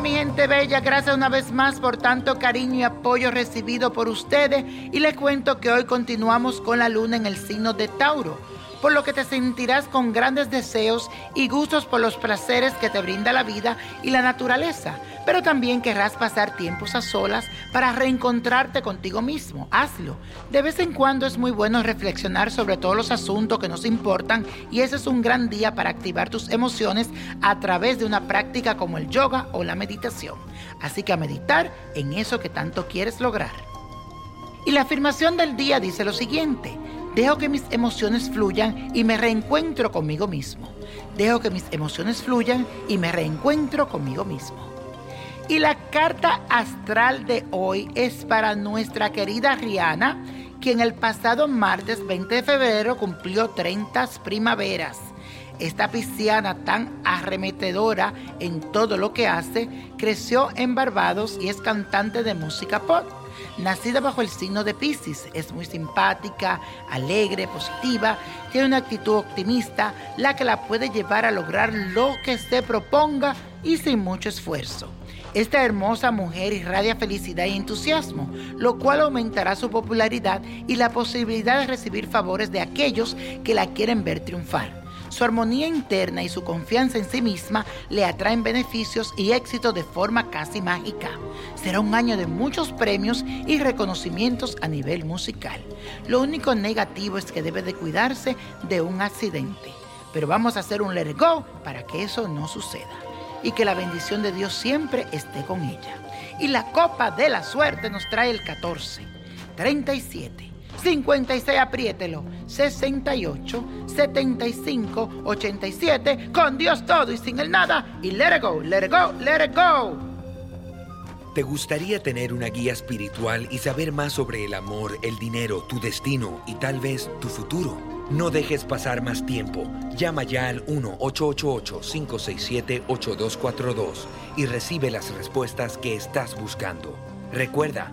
mi gente bella, gracias una vez más por tanto cariño y apoyo recibido por ustedes. Y les cuento que hoy continuamos con la luna en el signo de Tauro por lo que te sentirás con grandes deseos y gustos por los placeres que te brinda la vida y la naturaleza, pero también querrás pasar tiempos a solas para reencontrarte contigo mismo. Hazlo. De vez en cuando es muy bueno reflexionar sobre todos los asuntos que nos importan y ese es un gran día para activar tus emociones a través de una práctica como el yoga o la meditación. Así que a meditar en eso que tanto quieres lograr. Y la afirmación del día dice lo siguiente. Dejo que mis emociones fluyan y me reencuentro conmigo mismo. Dejo que mis emociones fluyan y me reencuentro conmigo mismo. Y la carta astral de hoy es para nuestra querida Rihanna, quien el pasado martes 20 de febrero cumplió 30 primaveras. Esta pisciana tan arremetedora en todo lo que hace, creció en Barbados y es cantante de música pop. Nacida bajo el signo de Pisces, es muy simpática, alegre, positiva, tiene una actitud optimista, la que la puede llevar a lograr lo que se proponga y sin mucho esfuerzo. Esta hermosa mujer irradia felicidad y entusiasmo, lo cual aumentará su popularidad y la posibilidad de recibir favores de aquellos que la quieren ver triunfar. Su armonía interna y su confianza en sí misma le atraen beneficios y éxito de forma casi mágica. Será un año de muchos premios y reconocimientos a nivel musical. Lo único negativo es que debe de cuidarse de un accidente. Pero vamos a hacer un let para que eso no suceda. Y que la bendición de Dios siempre esté con ella. Y la copa de la suerte nos trae el 14, 37. 56, apriételo. 68, 75, 87. Con Dios todo y sin el nada. Y let it go, let it go, let it go. ¿Te gustaría tener una guía espiritual y saber más sobre el amor, el dinero, tu destino y tal vez tu futuro? No dejes pasar más tiempo. Llama ya al 1-888-567-8242 y recibe las respuestas que estás buscando. Recuerda,